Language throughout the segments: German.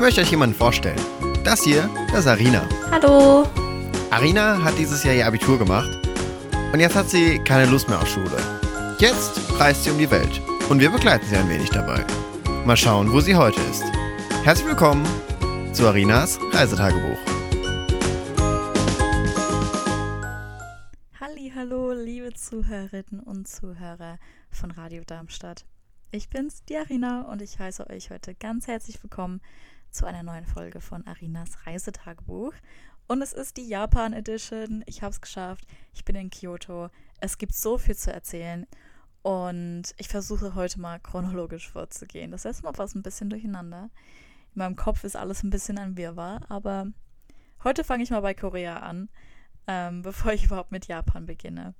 Ich möchte euch jemanden vorstellen. Das hier, das ist Arina. Hallo. Arina hat dieses Jahr ihr Abitur gemacht und jetzt hat sie keine Lust mehr auf Schule. Jetzt reist sie um die Welt und wir begleiten sie ein wenig dabei. Mal schauen, wo sie heute ist. Herzlich willkommen zu Arinas Reisetagebuch. Hallo, liebe Zuhörerinnen und Zuhörer von Radio Darmstadt. Ich bin's, die Arina, und ich heiße euch heute ganz herzlich willkommen zu einer neuen Folge von Arinas Reisetagebuch. Und es ist die Japan Edition. Ich habe es geschafft. Ich bin in Kyoto. Es gibt so viel zu erzählen. Und ich versuche heute mal chronologisch vorzugehen. Das heißt mal was ein bisschen durcheinander. In meinem Kopf ist alles ein bisschen ein Wirrwarr. Aber heute fange ich mal bei Korea an, ähm, bevor ich überhaupt mit Japan beginne.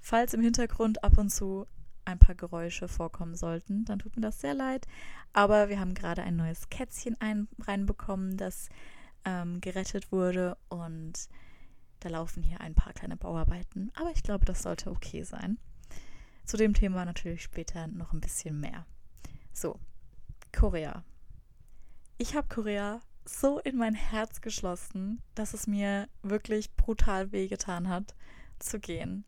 Falls im Hintergrund ab und zu ein paar Geräusche vorkommen sollten, dann tut mir das sehr leid. Aber wir haben gerade ein neues Kätzchen ein, reinbekommen, das ähm, gerettet wurde und da laufen hier ein paar kleine Bauarbeiten. Aber ich glaube, das sollte okay sein. Zu dem Thema natürlich später noch ein bisschen mehr. So, Korea. Ich habe Korea so in mein Herz geschlossen, dass es mir wirklich brutal wehgetan hat, zu gehen.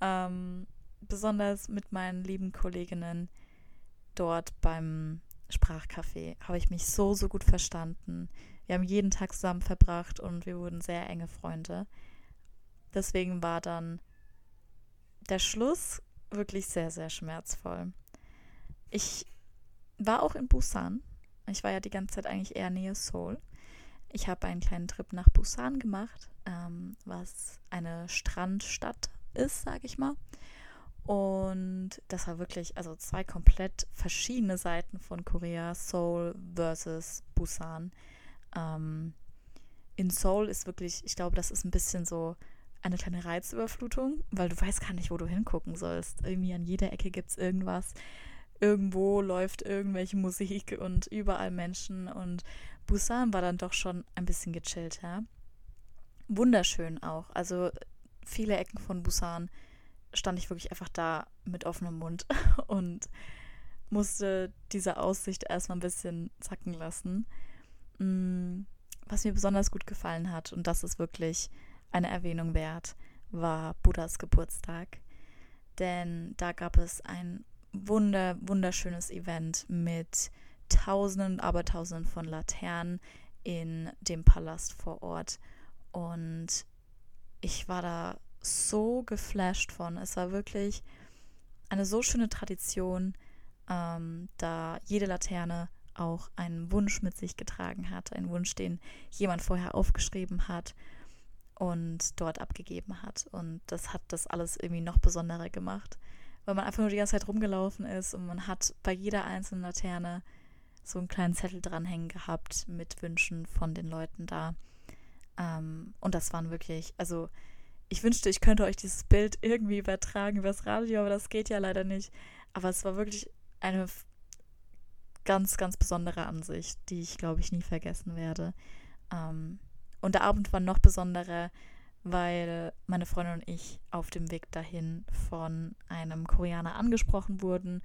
Ähm, besonders mit meinen lieben Kolleginnen dort beim Sprachcafé habe ich mich so, so gut verstanden. Wir haben jeden Tag zusammen verbracht und wir wurden sehr enge Freunde. Deswegen war dann der Schluss wirklich sehr, sehr schmerzvoll. Ich war auch in Busan. Ich war ja die ganze Zeit eigentlich eher nähe Seoul. Ich habe einen kleinen Trip nach Busan gemacht, ähm, was eine Strandstadt ist, sage ich mal. Und das war wirklich, also zwei komplett verschiedene Seiten von Korea, Seoul versus Busan. Ähm, in Seoul ist wirklich, ich glaube, das ist ein bisschen so eine kleine Reizüberflutung, weil du weißt gar nicht, wo du hingucken sollst. Irgendwie an jeder Ecke gibt es irgendwas. Irgendwo läuft irgendwelche Musik und überall Menschen. Und Busan war dann doch schon ein bisschen gechillter. Wunderschön auch. Also viele Ecken von Busan stand ich wirklich einfach da mit offenem Mund und musste diese Aussicht erstmal ein bisschen zacken lassen. Mm, was mir besonders gut gefallen hat, und das ist wirklich eine Erwähnung wert, war Buddhas Geburtstag. Denn da gab es ein wunder, wunderschönes Event mit Tausenden, aber Tausenden von Laternen in dem Palast vor Ort. Und ich war da so geflasht von. Es war wirklich eine so schöne Tradition, ähm, da jede Laterne auch einen Wunsch mit sich getragen hat, einen Wunsch, den jemand vorher aufgeschrieben hat und dort abgegeben hat. Und das hat das alles irgendwie noch besonderer gemacht, weil man einfach nur die ganze Zeit rumgelaufen ist und man hat bei jeder einzelnen Laterne so einen kleinen Zettel dranhängen gehabt mit Wünschen von den Leuten da. Ähm, und das waren wirklich, also ich wünschte, ich könnte euch dieses Bild irgendwie übertragen übers Radio, aber das geht ja leider nicht. Aber es war wirklich eine ganz, ganz besondere Ansicht, die ich, glaube ich, nie vergessen werde. Ähm, und der Abend war noch besonderer, weil meine Freundin und ich auf dem Weg dahin von einem Koreaner angesprochen wurden.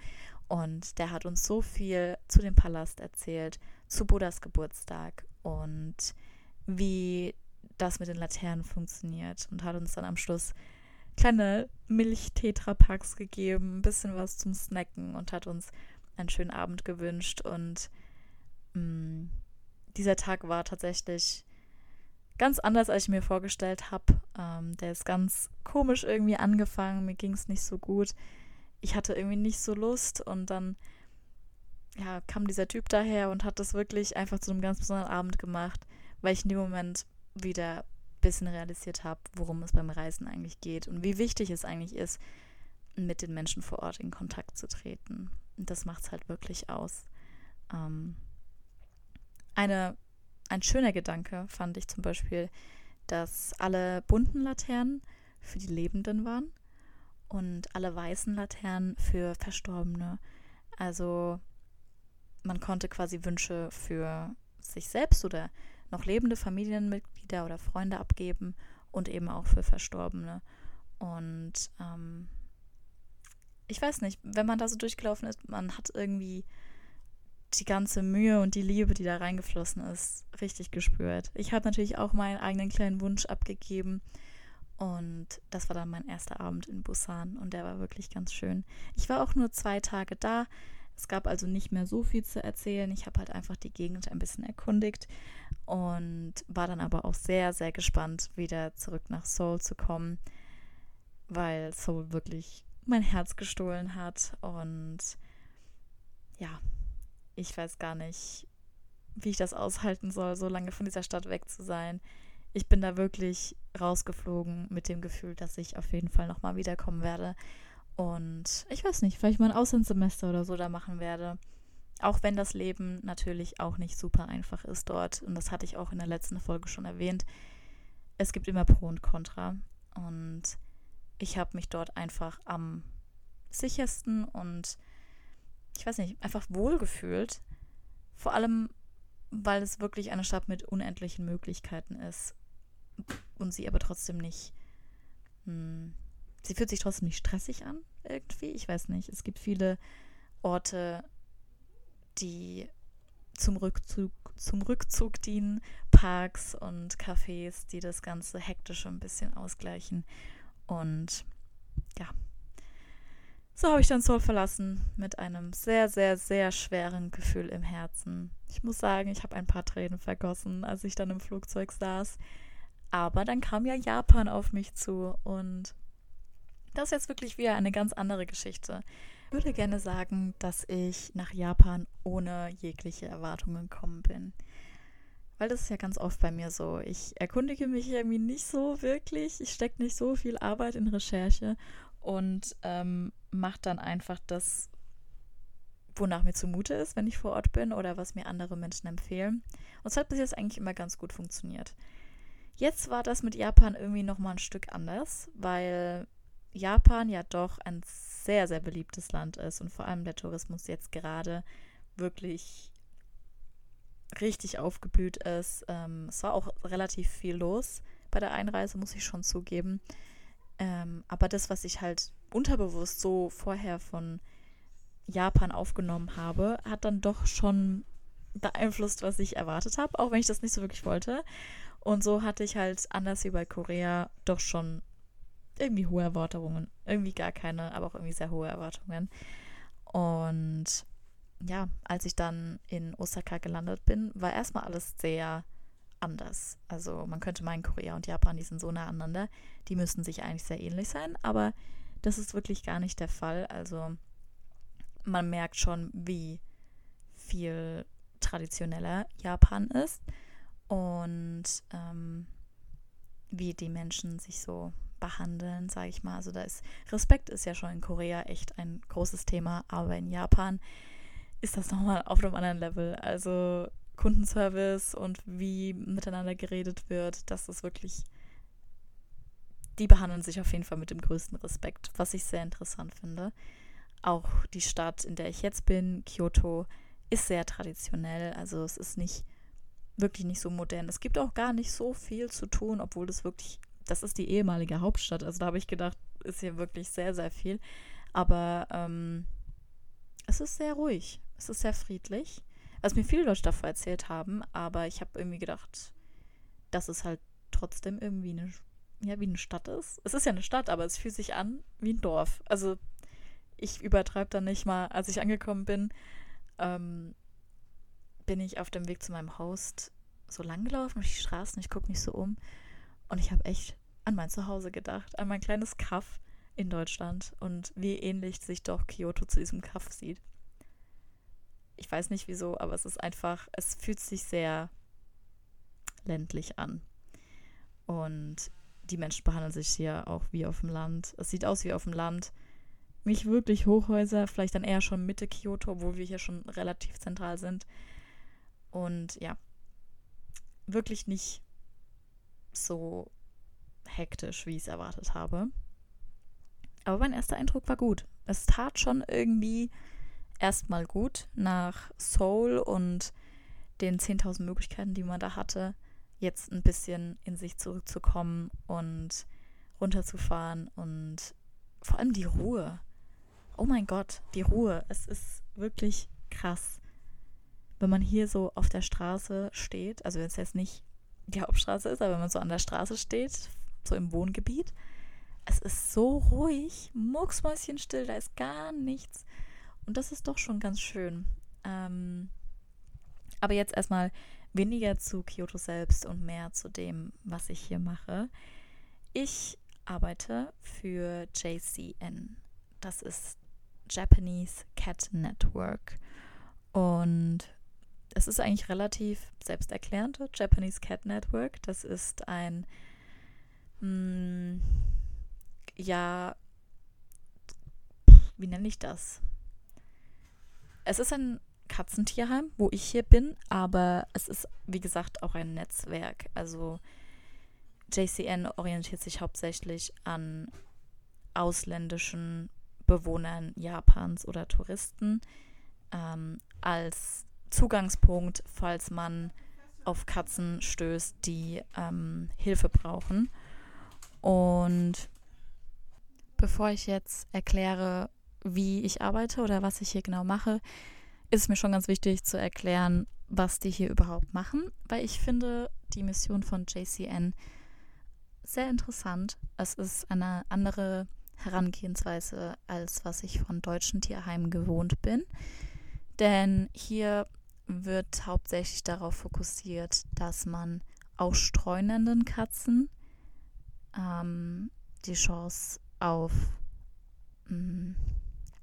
Und der hat uns so viel zu dem Palast erzählt, zu Buddhas Geburtstag und wie das mit den Laternen funktioniert und hat uns dann am Schluss kleine Milch-Tetra-Packs gegeben, ein bisschen was zum Snacken und hat uns einen schönen Abend gewünscht. Und mh, mm, dieser Tag war tatsächlich ganz anders, als ich mir vorgestellt habe. Ähm, der ist ganz komisch irgendwie angefangen. Mir ging es nicht so gut. Ich hatte irgendwie nicht so Lust und dann ja, kam dieser Typ daher und hat das wirklich einfach zu einem ganz besonderen Abend gemacht, weil ich in dem Moment wieder ein bisschen realisiert habe, worum es beim Reisen eigentlich geht und wie wichtig es eigentlich ist, mit den Menschen vor Ort in Kontakt zu treten. Und das macht es halt wirklich aus. Ähm, eine, ein schöner Gedanke fand ich zum Beispiel, dass alle bunten Laternen für die Lebenden waren und alle weißen Laternen für Verstorbene. Also man konnte quasi Wünsche für sich selbst oder noch lebende Familienmitglieder oder Freunde abgeben und eben auch für Verstorbene. Und ähm, ich weiß nicht, wenn man da so durchgelaufen ist, man hat irgendwie die ganze Mühe und die Liebe, die da reingeflossen ist, richtig gespürt. Ich habe natürlich auch meinen eigenen kleinen Wunsch abgegeben. Und das war dann mein erster Abend in Busan und der war wirklich ganz schön. Ich war auch nur zwei Tage da. Es gab also nicht mehr so viel zu erzählen. Ich habe halt einfach die Gegend ein bisschen erkundigt und war dann aber auch sehr, sehr gespannt, wieder zurück nach Seoul zu kommen, weil Seoul wirklich mein Herz gestohlen hat. Und ja, ich weiß gar nicht, wie ich das aushalten soll, so lange von dieser Stadt weg zu sein. Ich bin da wirklich rausgeflogen mit dem Gefühl, dass ich auf jeden Fall nochmal wiederkommen werde. Und ich weiß nicht, vielleicht mal ein Auslandssemester oder so da machen werde. Auch wenn das Leben natürlich auch nicht super einfach ist dort. Und das hatte ich auch in der letzten Folge schon erwähnt. Es gibt immer Pro und Contra. Und ich habe mich dort einfach am sichersten und ich weiß nicht, einfach wohlgefühlt. Vor allem, weil es wirklich eine Stadt mit unendlichen Möglichkeiten ist. Und sie aber trotzdem nicht. Hm, sie fühlt sich trotzdem nicht stressig an, irgendwie. Ich weiß nicht. Es gibt viele Orte, die zum Rückzug, zum Rückzug dienen, Parks und Cafés, die das Ganze hektisch ein bisschen ausgleichen. Und ja, so habe ich dann Seoul verlassen mit einem sehr, sehr, sehr schweren Gefühl im Herzen. Ich muss sagen, ich habe ein paar Tränen vergossen, als ich dann im Flugzeug saß. Aber dann kam ja Japan auf mich zu und das ist jetzt wirklich wieder eine ganz andere Geschichte. Ich würde gerne sagen, dass ich nach Japan ohne jegliche Erwartungen gekommen bin. Weil das ist ja ganz oft bei mir so. Ich erkundige mich irgendwie nicht so wirklich. Ich stecke nicht so viel Arbeit in Recherche und ähm, mache dann einfach das, wonach mir zumute ist, wenn ich vor Ort bin oder was mir andere Menschen empfehlen. Und es hat bis jetzt eigentlich immer ganz gut funktioniert. Jetzt war das mit Japan irgendwie nochmal ein Stück anders, weil Japan ja doch ein sehr, sehr beliebtes Land ist und vor allem der Tourismus jetzt gerade wirklich richtig aufgeblüht ist. Ähm, es war auch relativ viel los bei der Einreise, muss ich schon zugeben. Ähm, aber das, was ich halt unterbewusst so vorher von Japan aufgenommen habe, hat dann doch schon beeinflusst, was ich erwartet habe, auch wenn ich das nicht so wirklich wollte. Und so hatte ich halt, anders wie bei Korea, doch schon irgendwie hohe Erwartungen. Irgendwie gar keine, aber auch irgendwie sehr hohe Erwartungen. Und ja, als ich dann in Osaka gelandet bin, war erstmal alles sehr anders. Also man könnte meinen, Korea und Japan, die sind so nah aneinander, die müssten sich eigentlich sehr ähnlich sein, aber das ist wirklich gar nicht der Fall. Also man merkt schon, wie viel traditioneller Japan ist und ähm, wie die Menschen sich so behandeln, sage ich mal. Also da ist Respekt ist ja schon in Korea echt ein großes Thema, aber in Japan ist das nochmal auf einem anderen Level. Also Kundenservice und wie miteinander geredet wird, das ist wirklich, die behandeln sich auf jeden Fall mit dem größten Respekt, was ich sehr interessant finde. Auch die Stadt, in der ich jetzt bin, Kyoto, ist sehr traditionell. Also es ist nicht wirklich nicht so modern. Es gibt auch gar nicht so viel zu tun, obwohl das wirklich, das ist die ehemalige Hauptstadt. Also da habe ich gedacht, ist hier wirklich sehr, sehr viel. Aber ähm, es ist sehr ruhig. Es ist sehr friedlich was mir viele Leute davor erzählt haben, aber ich habe irgendwie gedacht, dass es halt trotzdem irgendwie eine, ja, wie eine Stadt ist. Es ist ja eine Stadt, aber es fühlt sich an wie ein Dorf. Also ich übertreibe da nicht mal. Als ich angekommen bin, ähm, bin ich auf dem Weg zu meinem Host so lang gelaufen durch die Straßen. Ich gucke mich so um und ich habe echt an mein Zuhause gedacht, an mein kleines Kaff in Deutschland und wie ähnlich sich doch Kyoto zu diesem Kaff sieht. Ich weiß nicht wieso, aber es ist einfach, es fühlt sich sehr ländlich an. Und die Menschen behandeln sich hier auch wie auf dem Land. Es sieht aus wie auf dem Land. Nicht wirklich Hochhäuser, vielleicht dann eher schon Mitte Kyoto, obwohl wir hier schon relativ zentral sind. Und ja, wirklich nicht so hektisch, wie ich es erwartet habe. Aber mein erster Eindruck war gut. Es tat schon irgendwie erstmal gut nach Soul und den 10.000 Möglichkeiten, die man da hatte, jetzt ein bisschen in sich zurückzukommen und runterzufahren und vor allem die Ruhe. Oh mein Gott, die Ruhe. Es ist wirklich krass. wenn man hier so auf der Straße steht, also wenn es jetzt nicht die Hauptstraße ist, aber wenn man so an der Straße steht, so im Wohngebiet, es ist so ruhig, mucksmäuschenstill, da ist gar nichts. Und das ist doch schon ganz schön. Ähm, aber jetzt erstmal weniger zu Kyoto selbst und mehr zu dem, was ich hier mache. Ich arbeite für JCN. Das ist Japanese Cat Network. Und es ist eigentlich relativ selbsterklärend. Japanese Cat Network. Das ist ein, mh, mm, ja, wie nenne ich das? Es ist ein Katzentierheim, wo ich hier bin, aber es ist, wie gesagt, auch ein Netzwerk. Also JCN orientiert sich hauptsächlich an ausländischen Bewohnern Japans oder Touristen ähm, als Zugangspunkt, falls man auf Katzen stößt, die ähm, Hilfe brauchen. Und bevor ich jetzt erkläre, wie ich arbeite oder was ich hier genau mache, ist mir schon ganz wichtig zu erklären, was die hier überhaupt machen, weil ich finde die Mission von JCN sehr interessant. Es ist eine andere Herangehensweise, als was ich von deutschen Tierheimen gewohnt bin. Denn hier wird hauptsächlich darauf fokussiert, dass man ausstreunenden Katzen ähm, die Chance auf mh, mm,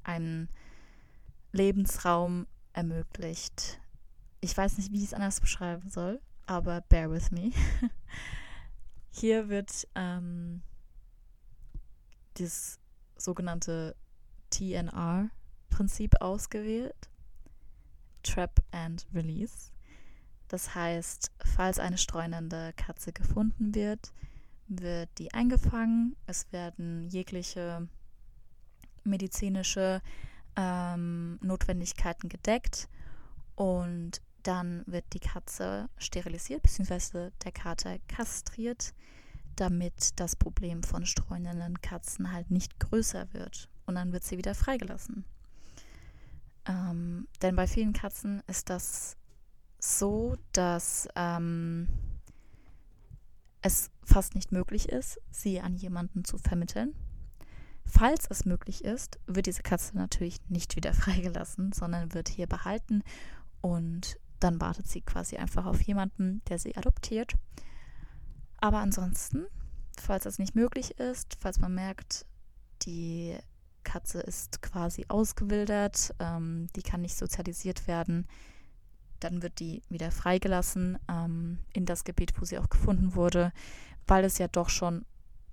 einen Lebensraum ermöglicht. Ich weiß nicht, wie ich es anders beschreiben soll, aber bear with me. Hier wird ähm, das sogenannte TNR-Prinzip ausgewählt. Trap and Release. Das heißt, falls eine streunende Katze gefunden wird, wird die eingefangen. Es werden jegliche medizinische ähm, Notwendigkeiten gedeckt und dann wird die Katze sterilisiert, beziehungsweise der Kater kastriert, damit das Problem von streunenden Katzen halt nicht größer wird. Und dann wird sie wieder freigelassen. Ähm, denn bei vielen Katzen ist das so, dass ähm, es fast nicht möglich ist, sie an jemanden zu vermitteln. Falls es möglich ist, wird diese Katze natürlich nicht wieder freigelassen, sondern wird hier behalten und dann wartet sie quasi einfach auf jemanden, der sie adoptiert. Aber ansonsten, falls das nicht möglich ist, falls man merkt, die Katze ist quasi ausgewildert, ähm, die kann nicht sozialisiert werden, dann wird die wieder freigelassen ähm, in das Gebiet, wo sie auch gefunden wurde, weil es ja doch schon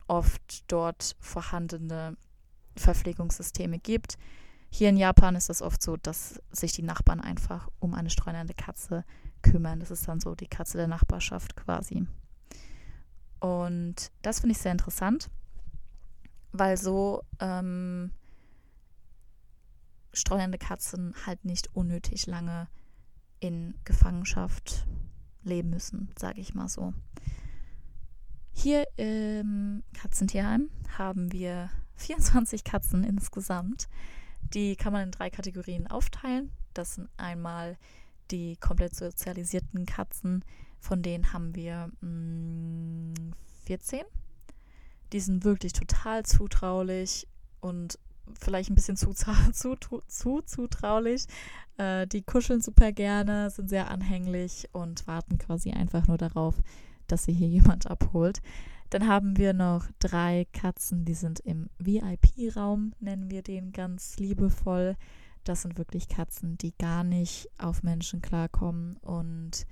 oft dort vorhandene Verpflegungssysteme gibt. Hier in Japan ist es oft so, dass sich die Nachbarn einfach um eine streunende Katze kümmern. Das ist dann so die Katze der Nachbarschaft quasi. Und das finde ich sehr interessant, weil so ähm, streunende Katzen halt nicht unnötig lange in Gefangenschaft leben müssen, sage ich mal so. Hier im Katzentierheim haben wir 24 Katzen insgesamt. Die kann man in drei Kategorien aufteilen. Das sind einmal die komplett sozialisierten Katzen, von denen haben wir mh, mm, 14. Die sind wirklich total zutraulich und vielleicht ein bisschen zu, zu, zu zutraulich. Äh, die kuscheln super gerne, sind sehr anhänglich und warten quasi einfach nur darauf, dass sie hier jemand abholt. Dann haben wir noch drei Katzen, die sind im VIP-Raum, nennen wir den ganz liebevoll. Das sind wirklich Katzen, die gar nicht auf Menschen klarkommen und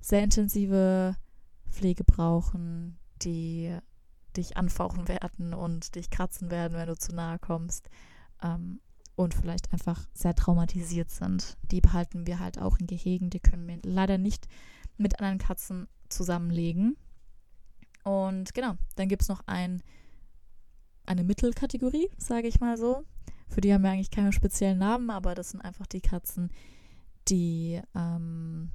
sehr intensive Pflege brauchen, die dich anfauchen werden und dich kratzen werden, wenn du zu nahe kommst. Ähm, und vielleicht einfach sehr traumatisiert sind. Die behalten wir halt auch in Gehegen. Die können wir leider nicht mit anderen Katzen zusammenlegen. Und genau, dann gibt es noch ein, eine Mittelkategorie, sage ich mal so. Für die haben wir eigentlich keine speziellen Namen, aber das sind einfach die Katzen, die ähm,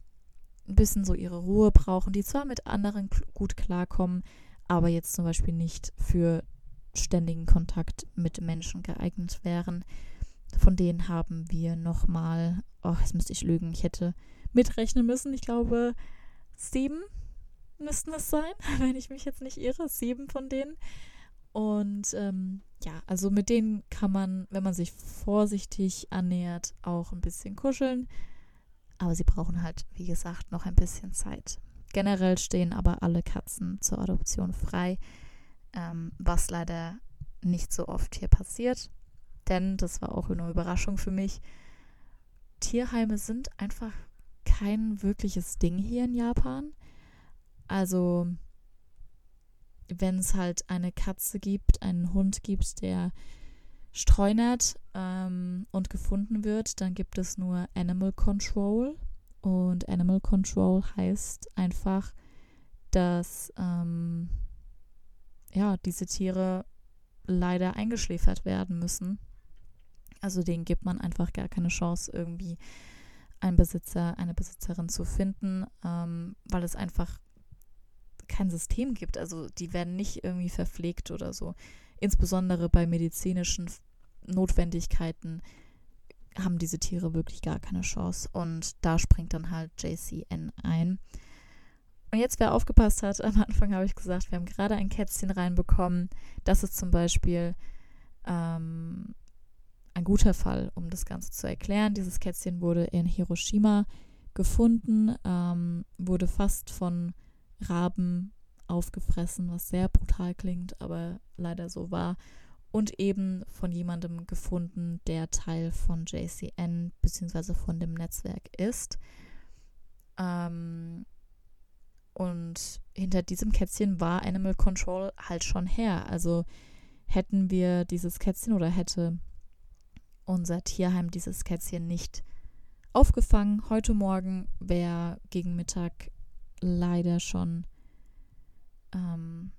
ein bisschen so ihre Ruhe brauchen, die zwar mit anderen gut klarkommen, aber jetzt zum Beispiel nicht für ständigen Kontakt mit Menschen geeignet wären. Von denen haben wir nochmal, oh, jetzt müsste ich lügen, ich hätte mitrechnen müssen. Ich glaube, sieben müssten es sein, wenn ich mich jetzt nicht irre. Sieben von denen. Und ähm, ja, also mit denen kann man, wenn man sich vorsichtig annähert, auch ein bisschen kuscheln. Aber sie brauchen halt, wie gesagt, noch ein bisschen Zeit. Generell stehen aber alle Katzen zur Adoption frei, ähm, was leider nicht so oft hier passiert. Denn, das war auch eine Überraschung für mich, Tierheime sind einfach kein wirkliches Ding hier in Japan. Also, wenn es halt eine Katze gibt, einen Hund gibt, der streunert ähm, und gefunden wird, dann gibt es nur Animal Control. Und Animal Control heißt einfach, dass ähm, ja, diese Tiere leider eingeschläfert werden müssen. Also denen gibt man einfach gar keine Chance, irgendwie einen Besitzer, eine Besitzerin zu finden, ähm, weil es einfach kein System gibt. Also die werden nicht irgendwie verpflegt oder so. Insbesondere bei medizinischen Notwendigkeiten haben diese Tiere wirklich gar keine Chance. Und da springt dann halt JCN ein. Und jetzt, wer aufgepasst hat, am Anfang habe ich gesagt, wir haben gerade ein Kätzchen reinbekommen. Das ist zum Beispiel ähm, ein guter Fall, um das Ganze zu erklären. Dieses Kätzchen wurde in Hiroshima gefunden, ähm, wurde fast von Raben aufgefressen, was sehr brutal klingt, aber leider so war. Und eben von jemandem gefunden, der Teil von JCN bzw. von dem Netzwerk ist. Ähm, und hinter diesem Kätzchen war Animal Control halt schon her. Also hätten wir dieses Kätzchen oder hätte unser Tierheim dieses Kätzchen nicht aufgefangen, heute Morgen wäre gegen Mittag leider schon ähm,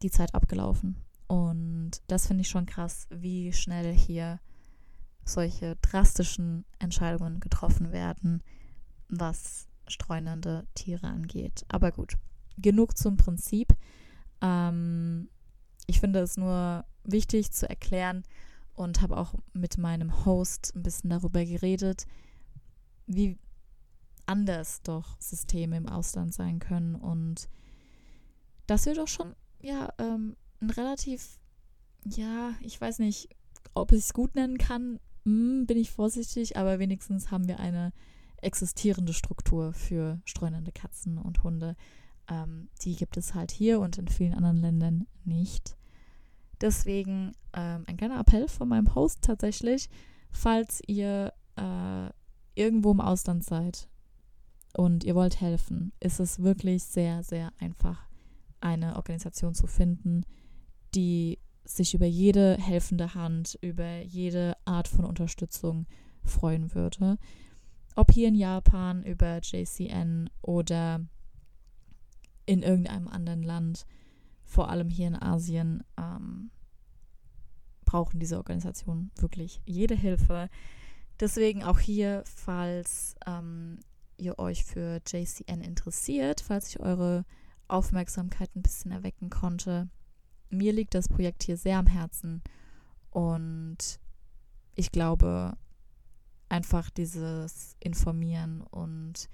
die Zeit abgelaufen. Und das finde ich schon krass, wie schnell hier solche drastischen Entscheidungen getroffen werden, was streunende Tiere angeht. Aber gut, genug zum Prinzip. Ähm, ich finde es nur wichtig zu erklären und habe auch mit meinem Host ein bisschen darüber geredet, wie anders doch Systeme im Ausland sein können und dass wir doch schon, ja, ähm, ein relativ, ja, ich weiß nicht, ob ich es gut nennen kann, hm, bin ich vorsichtig, aber wenigstens haben wir eine existierende Struktur für streunende Katzen und Hunde. Ähm, die gibt es halt hier und in vielen anderen Ländern nicht. Deswegen ähm, ein kleiner Appell von meinem Host tatsächlich, falls ihr äh, irgendwo im Ausland seid und ihr wollt helfen, ist es wirklich sehr, sehr einfach, eine Organisation zu finden, die sich über jede helfende Hand, über jede Art von Unterstützung freuen würde. Ob hier in Japan über JCN oder in irgendeinem anderen Land, vor allem hier in Asien, ähm, brauchen diese Organisationen wirklich jede Hilfe. Deswegen auch hier, falls ähm, ihr euch für JCN interessiert, falls ich eure Aufmerksamkeit ein bisschen erwecken konnte. Mir liegt das Projekt hier sehr am Herzen und ich glaube, einfach dieses Informieren und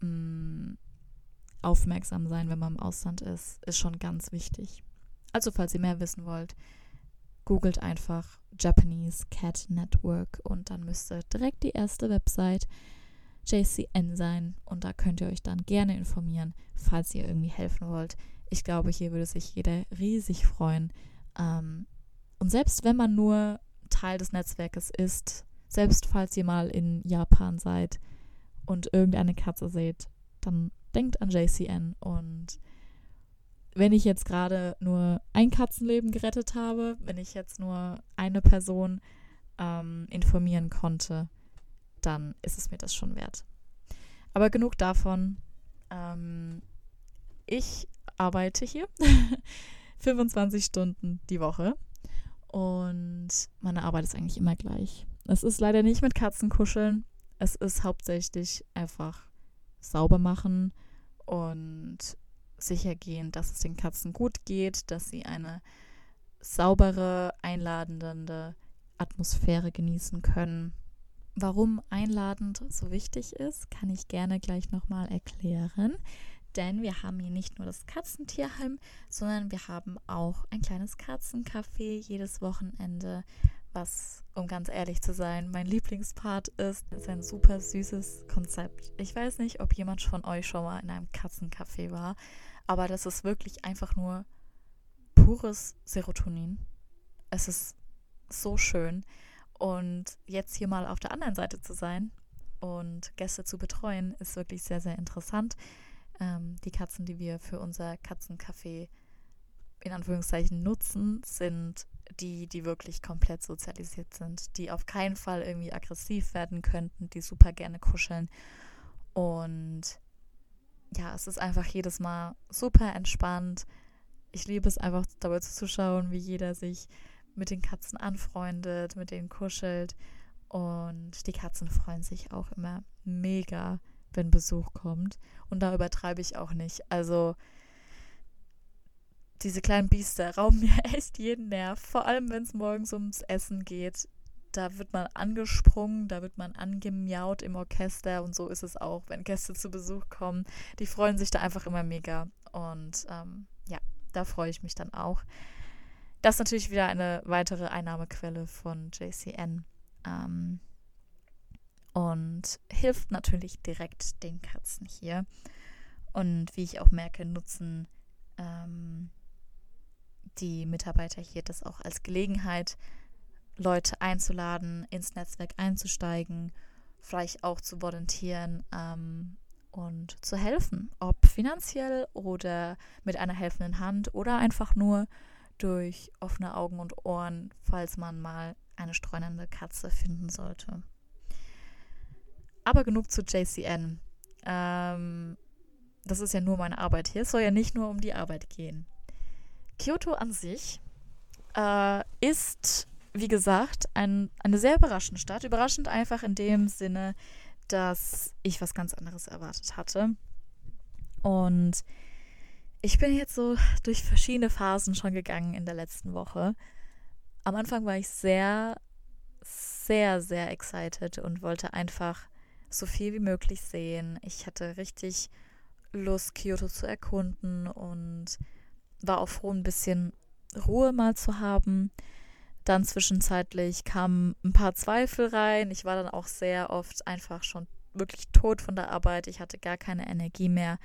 mh, mm, aufmerksam sein, wenn man im Ausland ist, ist schon ganz wichtig. Also falls ihr mehr wissen wollt, googelt einfach Japanese Cat Network und dann müsste direkt die erste Website JCN sein und da könnt ihr euch dann gerne informieren, falls ihr irgendwie helfen wollt. Ich glaube, hier würde sich jeder riesig freuen. Ähm, und selbst wenn man nur Teil des Netzwerkes ist, selbst falls ihr mal in Japan seid und irgendeine Katze seht, dann denkt an JCN und wenn ich jetzt gerade nur ein Katzenleben gerettet habe, wenn ich jetzt nur eine Person ähm, informieren konnte, dann ist es mir das schon wert. Aber genug davon. Ähm, ich arbeite hier 25 Stunden die Woche und meine Arbeit ist eigentlich immer gleich. Es ist leider nicht mit Katzen kuscheln. Es ist hauptsächlich einfach sauber machen und sicher gehen, dass es den Katzen gut geht, dass sie eine saubere, einladende Atmosphäre genießen können warum einladend so wichtig ist, kann ich gerne gleich nochmal erklären. Denn wir haben hier nicht nur das Katzentierheim, sondern wir haben auch ein kleines Katzencafé jedes Wochenende, was, um ganz ehrlich zu sein, mein Lieblingspart ist. Es ist ein super süßes Konzept. Ich weiß nicht, ob jemand von euch schon mal in einem Katzencafé war, aber das ist wirklich einfach nur pures Serotonin. Es ist so schön. Und jetzt hier mal auf der anderen Seite zu sein und Gäste zu betreuen, ist wirklich sehr, sehr interessant. Ähm, die Katzen, die wir für unser Katzencafé in Anführungszeichen nutzen, sind die, die wirklich komplett sozialisiert sind, die auf keinen Fall irgendwie aggressiv werden könnten, die super gerne kuscheln. Und ja, es ist einfach jedes Mal super entspannt. Ich liebe es einfach dabei zuzuschauen, wie jeder sich mit den Katzen anfreundet, mit denen kuschelt. Und die Katzen freuen sich auch immer mega, wenn Besuch kommt. Und da übertreibe ich auch nicht. Also diese kleinen Biester rauben mir echt jeden Nerv. Vor allem, wenn es morgens ums Essen geht. Da wird man angesprungen, da wird man angemiaut im Orchester und so ist es auch, wenn Gäste zu Besuch kommen. Die freuen sich da einfach immer mega. Und ähm, ja, da freue ich mich dann auch. Das ist natürlich wieder eine weitere Einnahmequelle von JCN. Ähm, und hilft natürlich direkt den Katzen hier. Und wie ich auch merke, nutzen ähm, die Mitarbeiter hier das auch als Gelegenheit, Leute einzuladen, ins Netzwerk einzusteigen, vielleicht auch zu volontieren ähm, und zu helfen, ob finanziell oder mit einer helfenden Hand oder einfach nur durch offene Augen und Ohren, falls man mal eine streunende Katze finden sollte. Aber genug zu JCN. Ähm, das ist ja nur meine Arbeit hier. Es soll ja nicht nur um die Arbeit gehen. Kyoto an sich äh, ist, wie gesagt, ein, eine sehr überraschende Stadt. Überraschend einfach in dem Sinne, dass ich was ganz anderes erwartet hatte. Und ich bin jetzt so durch verschiedene Phasen schon gegangen in der letzten Woche. Am Anfang war ich sehr, sehr, sehr excited und wollte einfach so viel wie möglich sehen. Ich hatte richtig Lust, Kyoto zu erkunden und war auch froh, ein bisschen Ruhe mal zu haben. Dann zwischenzeitlich kamen ein paar Zweifel rein. Ich war dann auch sehr oft einfach schon wirklich tot von der Arbeit. Ich hatte gar keine Energie mehr.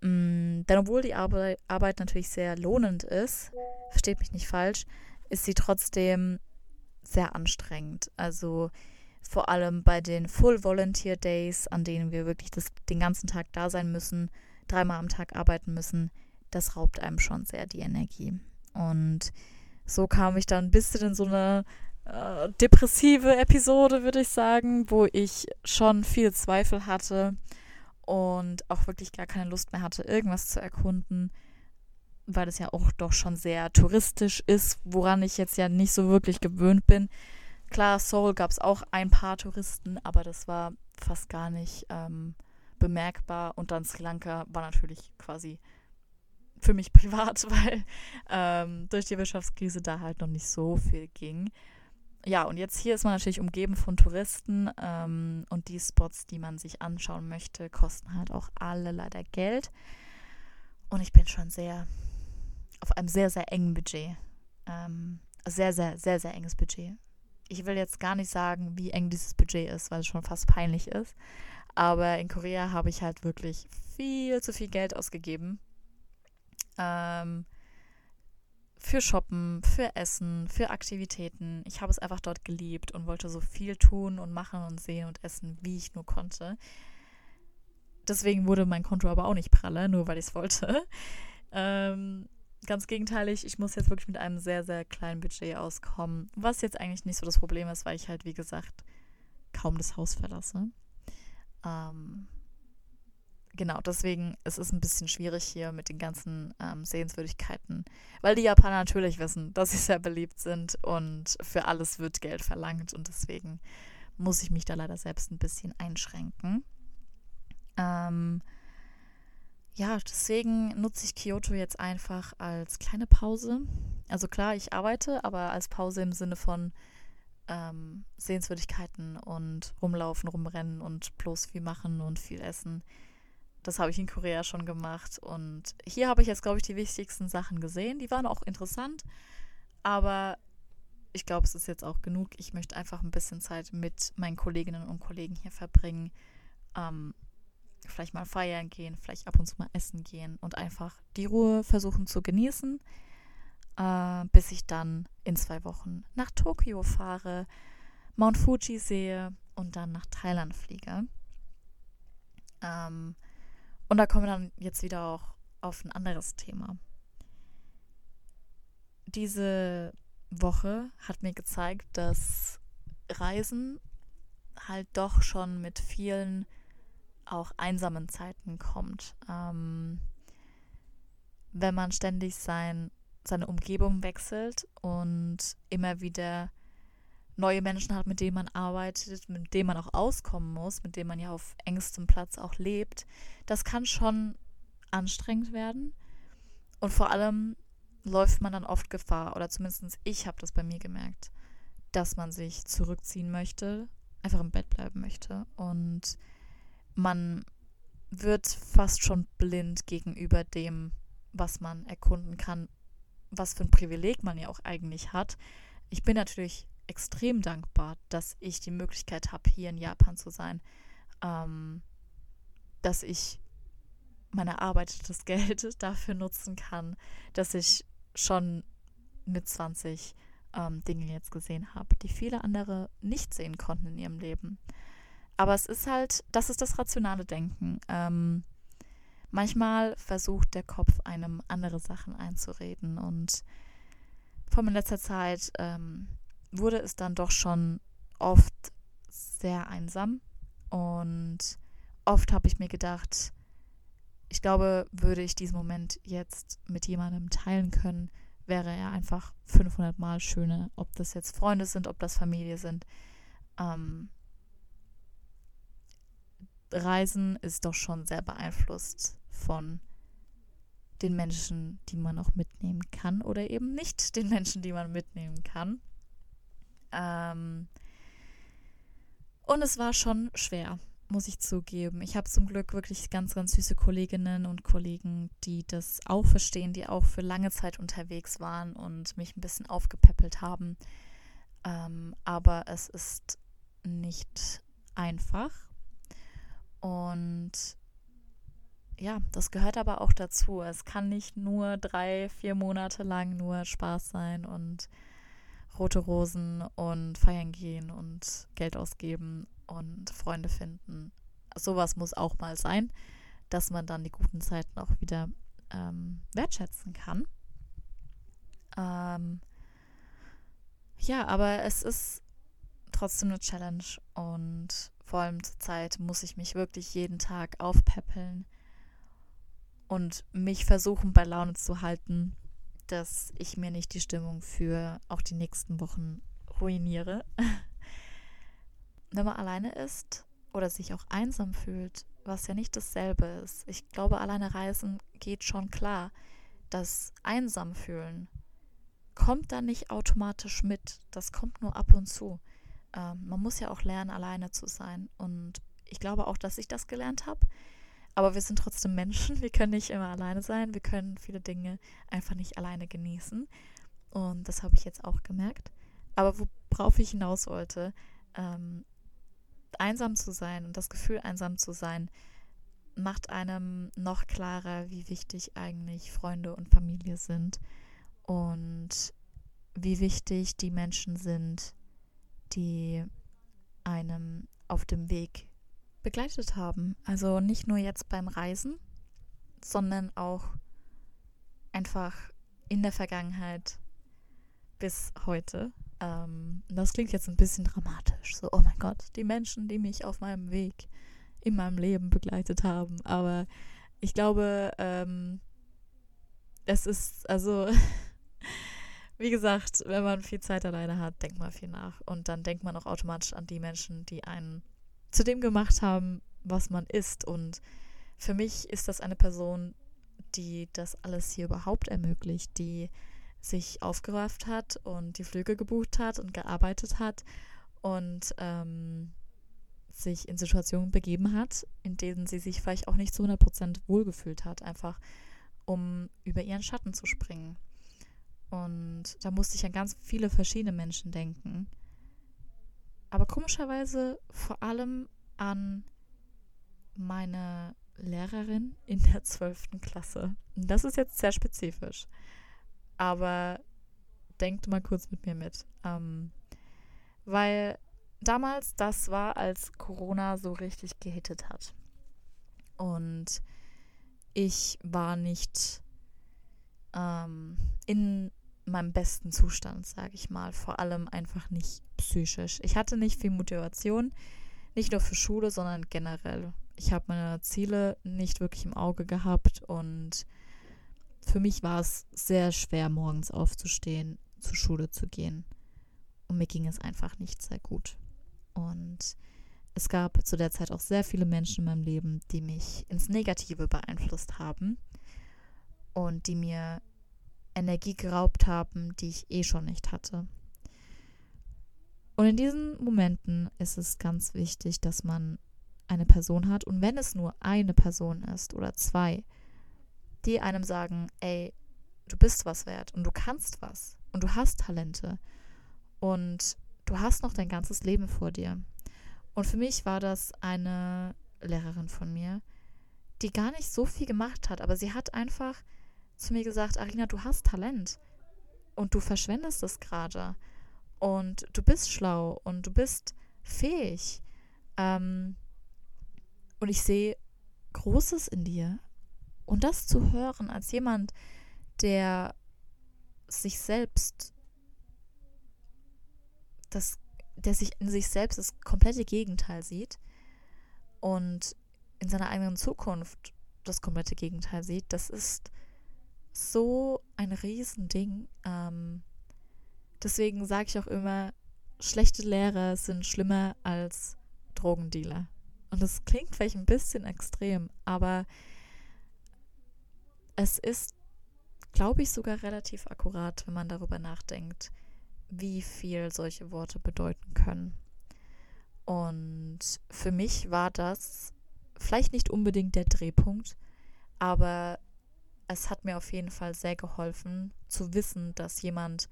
Mm, denn obwohl die Arbeit, Arbeit natürlich sehr lohnend ist, versteht mich nicht falsch, ist sie trotzdem sehr anstrengend. Also vor allem bei den Full Volunteer Days, an denen wir wirklich das, den ganzen Tag da sein müssen, dreimal am Tag arbeiten müssen, das raubt einem schon sehr die Energie. Und so kam ich dann ein bisschen in so eine äh, depressive Episode, würde ich sagen, wo ich schon viel Zweifel hatte und auch wirklich gar keine Lust mehr hatte, irgendwas zu erkunden, weil es ja auch doch schon sehr touristisch ist, woran ich jetzt ja nicht so wirklich gewöhnt bin. Klar, Seoul gab es auch ein paar Touristen, aber das war fast gar nicht ähm, bemerkbar. Und dann Sri Lanka war natürlich quasi für mich privat, weil ähm, durch die Wirtschaftskrise da halt noch nicht so viel ging. Ja, und jetzt hier ist man natürlich umgeben von Touristen ähm, und die Spots, die man sich anschauen möchte, kosten halt auch alle leider Geld. Und ich bin schon sehr auf einem sehr, sehr engen Budget. Ähm, sehr, sehr, sehr, sehr enges Budget. Ich will jetzt gar nicht sagen, wie eng dieses Budget ist, weil es schon fast peinlich ist. Aber in Korea habe ich halt wirklich viel zu viel Geld ausgegeben ähm, für Shoppen, für Essen, für Aktivitäten. Ich habe es einfach dort geliebt und wollte so viel tun und machen und sehen und essen, wie ich nur konnte. Deswegen wurde mein Konto aber auch nicht pralle, nur weil ich es wollte. Ähm, ganz gegenteilig, ich muss jetzt wirklich mit einem sehr, sehr kleinen Budget auskommen. Was jetzt eigentlich nicht so das Problem ist, weil ich halt, wie gesagt, kaum das Haus verlasse. Ähm, genau, deswegen ist es ein bisschen schwierig hier mit den ganzen ähm, Sehenswürdigkeiten, weil die Japaner natürlich wissen, dass sie sehr beliebt sind und für alles wird Geld verlangt und deswegen muss ich mich da leider selbst ein bisschen einschränken. Ähm, ja, deswegen nutze ich Kyoto jetzt einfach als kleine Pause. Also klar, ich arbeite, aber als Pause im Sinne von ähm, Sehenswürdigkeiten und rumlaufen, rumrennen und bloß viel machen und viel essen. Das habe ich in Korea schon gemacht. Und hier habe ich jetzt, glaube ich, die wichtigsten Sachen gesehen. Die waren auch interessant. Aber ich glaube, es ist jetzt auch genug. Ich möchte einfach ein bisschen Zeit mit meinen Kolleginnen und Kollegen hier verbringen. Ähm, vielleicht mal feiern gehen, vielleicht ab und zu mal essen gehen und einfach die Ruhe versuchen zu genießen, äh, bis ich dann in zwei Wochen nach Tokio fahre, Mount Fuji sehe und dann nach Thailand fliege. Ähm, und da kommen wir dann jetzt wieder auch auf ein anderes Thema. Diese Woche hat mir gezeigt, dass Reisen halt doch schon mit vielen auch einsamen Zeiten kommt. Ähm, wenn man ständig sein, seine Umgebung wechselt und immer wieder neue Menschen hat, mit denen man arbeitet, mit denen man auch auskommen muss, mit denen man ja auf engstem Platz auch lebt, das kann schon anstrengend werden. Und vor allem läuft man dann oft Gefahr, oder zumindest ich habe das bei mir gemerkt, dass man sich zurückziehen möchte, einfach im Bett bleiben möchte. Und man wird fast schon blind gegenüber dem, was man erkunden kann, was für ein Privileg man ja auch eigentlich hat. Ich bin natürlich extrem dankbar, dass ich die Möglichkeit habe, hier in Japan zu sein, ähm, dass ich mein erarbeitetes Geld dafür nutzen kann, dass ich schon mit 20 ähm, Dinge jetzt gesehen habe, die viele andere nicht sehen konnten in ihrem Leben. Aber es ist halt, das ist das rationale Denken. Ähm, manchmal versucht der Kopf einem andere Sachen einzureden und vor allem in letzter Zeit ähm, wurde es dann doch schon oft sehr einsam und oft habe ich mir gedacht, ich glaube, würde ich diesen Moment jetzt mit jemandem teilen können, wäre er einfach 500 Mal schöner, ob das jetzt Freunde sind, ob das Familie sind. Ähm, Reisen ist doch schon sehr beeinflusst von den Menschen, die man auch mitnehmen kann oder eben nicht den Menschen, die man mitnehmen kann. Ähm und es war schon schwer, muss ich zugeben. Ich habe zum Glück wirklich ganz, ganz süße Kolleginnen und Kollegen, die das auch verstehen, die auch für lange Zeit unterwegs waren und mich ein bisschen aufgepäppelt haben. Ähm, aber es ist nicht einfach. Und ja, das gehört aber auch dazu. Es kann nicht nur drei, vier Monate lang nur Spaß sein und rote Rosen und feiern gehen und Geld ausgeben und Freunde finden. Sowas muss auch mal sein, dass man dann die guten Zeiten auch wieder ähm, wertschätzen kann. Ähm, ja, aber es ist trotzdem eine Challenge und vor allem zur Zeit muss ich mich wirklich jeden Tag aufpäppeln und mich versuchen bei Laune zu halten, dass ich mir nicht die Stimmung für auch die nächsten Wochen ruiniere. Wenn man alleine ist oder sich auch einsam fühlt, was ja nicht dasselbe ist. Ich glaube, alleine reisen geht schon klar. Das einsam fühlen kommt dann nicht automatisch mit. Das kommt nur ab und zu ähm, man muss ja auch lernen, alleine zu sein. Und ich glaube auch, dass ich das gelernt habe. Aber wir sind trotzdem Menschen. Wir können nicht immer alleine sein. Wir können viele Dinge einfach nicht alleine genießen. Und das habe ich jetzt auch gemerkt. Aber worauf ich hinaus wollte, ähm, einsam zu sein und das Gefühl, einsam zu sein, macht einem noch klarer, wie wichtig eigentlich Freunde und Familie sind und wie wichtig die Menschen sind, die einem auf dem Weg begleitet haben. Also nicht nur jetzt beim Reisen, sondern auch einfach in der Vergangenheit bis heute. Ähm, das klingt jetzt ein bisschen dramatisch. So, oh mein Gott, die Menschen, die mich auf meinem Weg in meinem Leben begleitet haben. Aber ich glaube, ähm, es ist, also wie gesagt, wenn man viel Zeit alleine hat, denkt man viel nach. Und dann denkt man auch automatisch an die Menschen, die einen zu dem gemacht haben, was man ist. Und für mich ist das eine Person, die das alles hier überhaupt ermöglicht, die sich aufgerafft hat und die Flüge gebucht hat und gearbeitet hat und ähm, sich in Situationen begeben hat, in denen sie sich vielleicht auch nicht zu 100% wohlgefühlt hat, einfach um über ihren Schatten zu springen. Und da musste ich an ganz viele verschiedene Menschen denken. Aber komischerweise vor allem an meine Lehrerin in der 12. Klasse. Das ist jetzt sehr spezifisch. Aber denkt mal kurz mit mir mit. Ähm, weil damals, das war, als Corona so richtig gehittet hat. Und ich war nicht ähm, in meinem besten Zustand, sage ich mal. Vor allem einfach nicht psychisch. Ich hatte nicht viel Motivation, nicht nur für Schule, sondern generell. Ich habe meine Ziele nicht wirklich im Auge gehabt und für mich war es sehr schwer, morgens aufzustehen, zur Schule zu gehen. Und mir ging es einfach nicht sehr gut. Und es gab zu der Zeit auch sehr viele Menschen in meinem Leben, die mich ins Negative beeinflusst haben und die mir Energie geraubt haben, die ich eh schon nicht hatte. Und in diesen Momenten ist es ganz wichtig, dass man eine Person hat und wenn es nur eine Person ist oder zwei, die einem sagen, ey, du bist was wert und du kannst was und du hast Talente und du hast noch dein ganzes Leben vor dir. Und für mich war das eine Lehrerin von mir, die gar nicht so viel gemacht hat, aber sie hat einfach zu mir gesagt, Arina, du hast Talent und du verschwendest es gerade und du bist schlau und du bist fähig. Ähm, und ich sehe Großes in dir. Und das zu hören als jemand, der sich selbst das der sich in sich selbst das komplette Gegenteil sieht und in seiner eigenen Zukunft das komplette Gegenteil sieht, das ist so ein Riesending. Ähm, deswegen sage ich auch immer, schlechte Lehrer sind schlimmer als Drogendealer. Und das klingt vielleicht ein bisschen extrem, aber es ist, glaube ich, sogar relativ akkurat, wenn man darüber nachdenkt, wie viel solche Worte bedeuten können. Und für mich war das vielleicht nicht unbedingt der Drehpunkt, aber es hat mir auf jeden Fall sehr geholfen zu wissen, dass jemand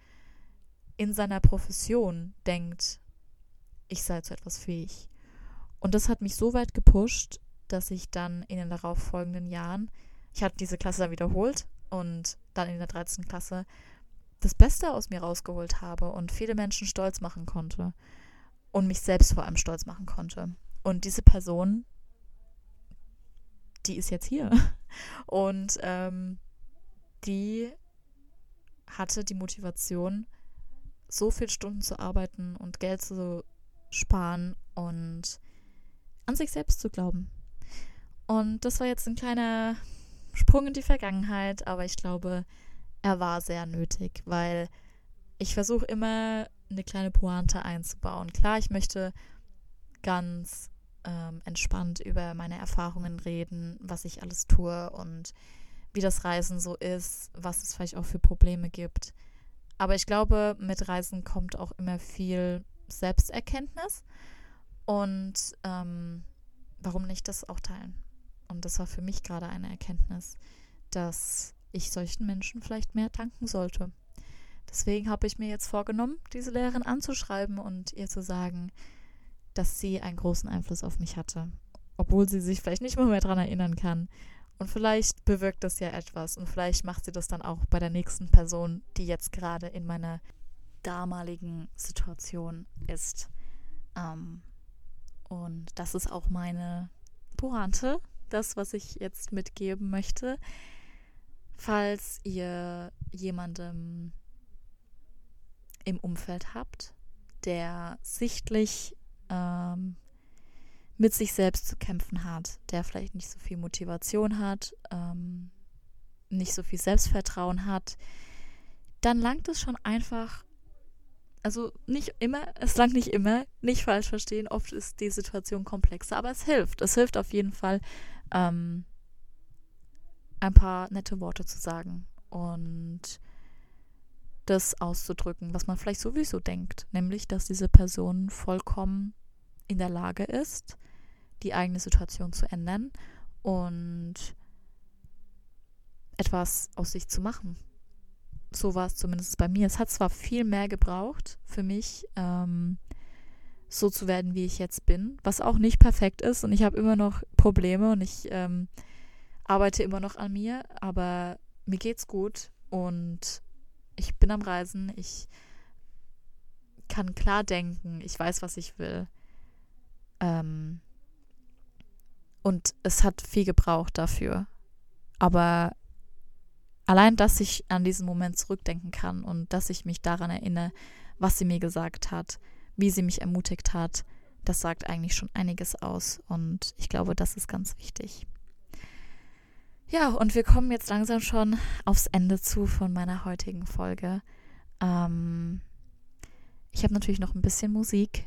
in seiner Profession denkt, ich sei zu etwas fähig. Und das hat mich so weit gepusht, dass ich dann in den darauffolgenden Jahren, ich hatte diese Klasse dann wiederholt und dann in der 13. Klasse das Beste aus mir rausgeholt habe und viele Menschen stolz machen konnte und mich selbst vor allem stolz machen konnte. Und diese Person, die ist jetzt hier und ähm, die hatte die Motivation, so viele Stunden zu arbeiten und Geld zu sparen und an sich selbst zu glauben. Und das war jetzt ein kleiner Sprung in die Vergangenheit, aber ich glaube, er war sehr nötig, weil ich versuche immer eine kleine Pointe einzubauen. Klar, ich möchte ganz ähm, entspannt über meine Erfahrungen reden, was ich alles tue und wie das Reisen so ist, was es vielleicht auch für Probleme gibt. Aber ich glaube, mit Reisen kommt auch immer viel Selbsterkenntnis und ähm, warum nicht das auch teilen? Und das war für mich gerade eine Erkenntnis, dass ich solchen Menschen vielleicht mehr danken sollte. Deswegen habe ich mir jetzt vorgenommen, diese Lehrerin anzuschreiben und ihr zu sagen, dass sie einen großen Einfluss auf mich hatte. Obwohl sie sich vielleicht nicht mehr, mehr daran erinnern kann. Und vielleicht bewirkt das ja etwas. Und vielleicht macht sie das dann auch bei der nächsten Person, die jetzt gerade in meiner damaligen Situation ist. Ähm, und das ist auch meine Pointe, das, was ich jetzt mitgeben möchte. Falls ihr jemandem im Umfeld habt, der sichtlich ähm, mit sich selbst zu kämpfen hat, der vielleicht nicht so viel Motivation hat, ähm, nicht so viel Selbstvertrauen hat, dann langt es schon einfach, also nicht immer, es langt nicht immer, nicht falsch verstehen, oft ist die Situation komplexer, aber es hilft. Es hilft auf jeden Fall, ähm, ein paar nette Worte zu sagen und das auszudrücken, was man vielleicht sowieso denkt, nämlich, dass diese Person vollkommen in der Lage ist, die eigene Situation zu ändern und etwas aus sich zu machen. So war es zumindest bei mir. Es hat zwar viel mehr gebraucht für mich, ähm, so zu werden, wie ich jetzt bin, was auch nicht perfekt ist und ich habe immer noch Probleme und ich ähm, arbeite immer noch an mir, aber mir geht's gut und ich bin am Reisen, ich kann klar denken, ich weiß, was ich will. Ähm, und es hat viel gebraucht dafür. Aber allein, dass ich an diesen Moment zurückdenken kann und dass ich mich daran erinnere, was sie mir gesagt hat, wie sie mich ermutigt hat, das sagt eigentlich schon einiges aus. Und ich glaube, das ist ganz wichtig. Ja, und wir kommen jetzt langsam schon aufs Ende zu von meiner heutigen Folge. Ähm, ich habe natürlich noch ein bisschen Musik,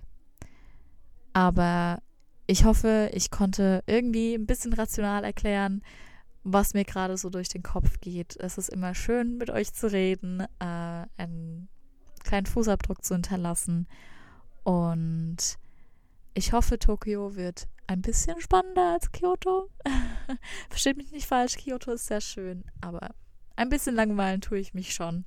aber ich hoffe, ich konnte irgendwie ein bisschen rational erklären, was mir gerade so durch den Kopf geht. Es ist immer schön, mit euch zu reden, äh, einen kleinen Fußabdruck zu hinterlassen. Und ich hoffe, Tokio wird ein bisschen spannender als Kyoto. Versteht mich nicht falsch, Kyoto ist sehr schön, aber ein bisschen langweilen tue ich mich schon.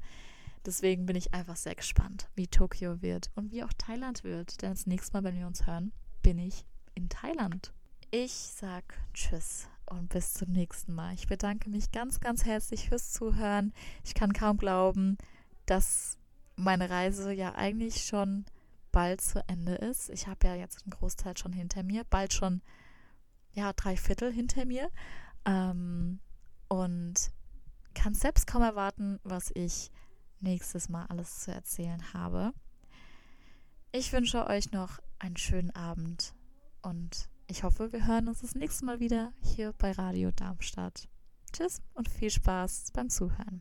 Deswegen bin ich einfach sehr gespannt, wie Tokio wird und wie auch Thailand wird. Denn das nächste Mal, wenn wir uns hören, bin ich in Thailand. Ich sag Tschüss und bis zum nächsten Mal. Ich bedanke mich ganz, ganz herzlich fürs Zuhören. Ich kann kaum glauben, dass meine Reise ja eigentlich schon bald zu Ende ist. Ich habe ja jetzt einen Großteil schon hinter mir, bald schon ja drei Viertel hinter mir ähm, und kann selbst kaum erwarten, was ich nächstes Mal alles zu erzählen habe. Ich wünsche euch noch einen schönen Abend und ich hoffe, wir hören uns das nächste Mal wieder hier bei Radio Darmstadt. Tschüss und viel Spaß beim Zuhören.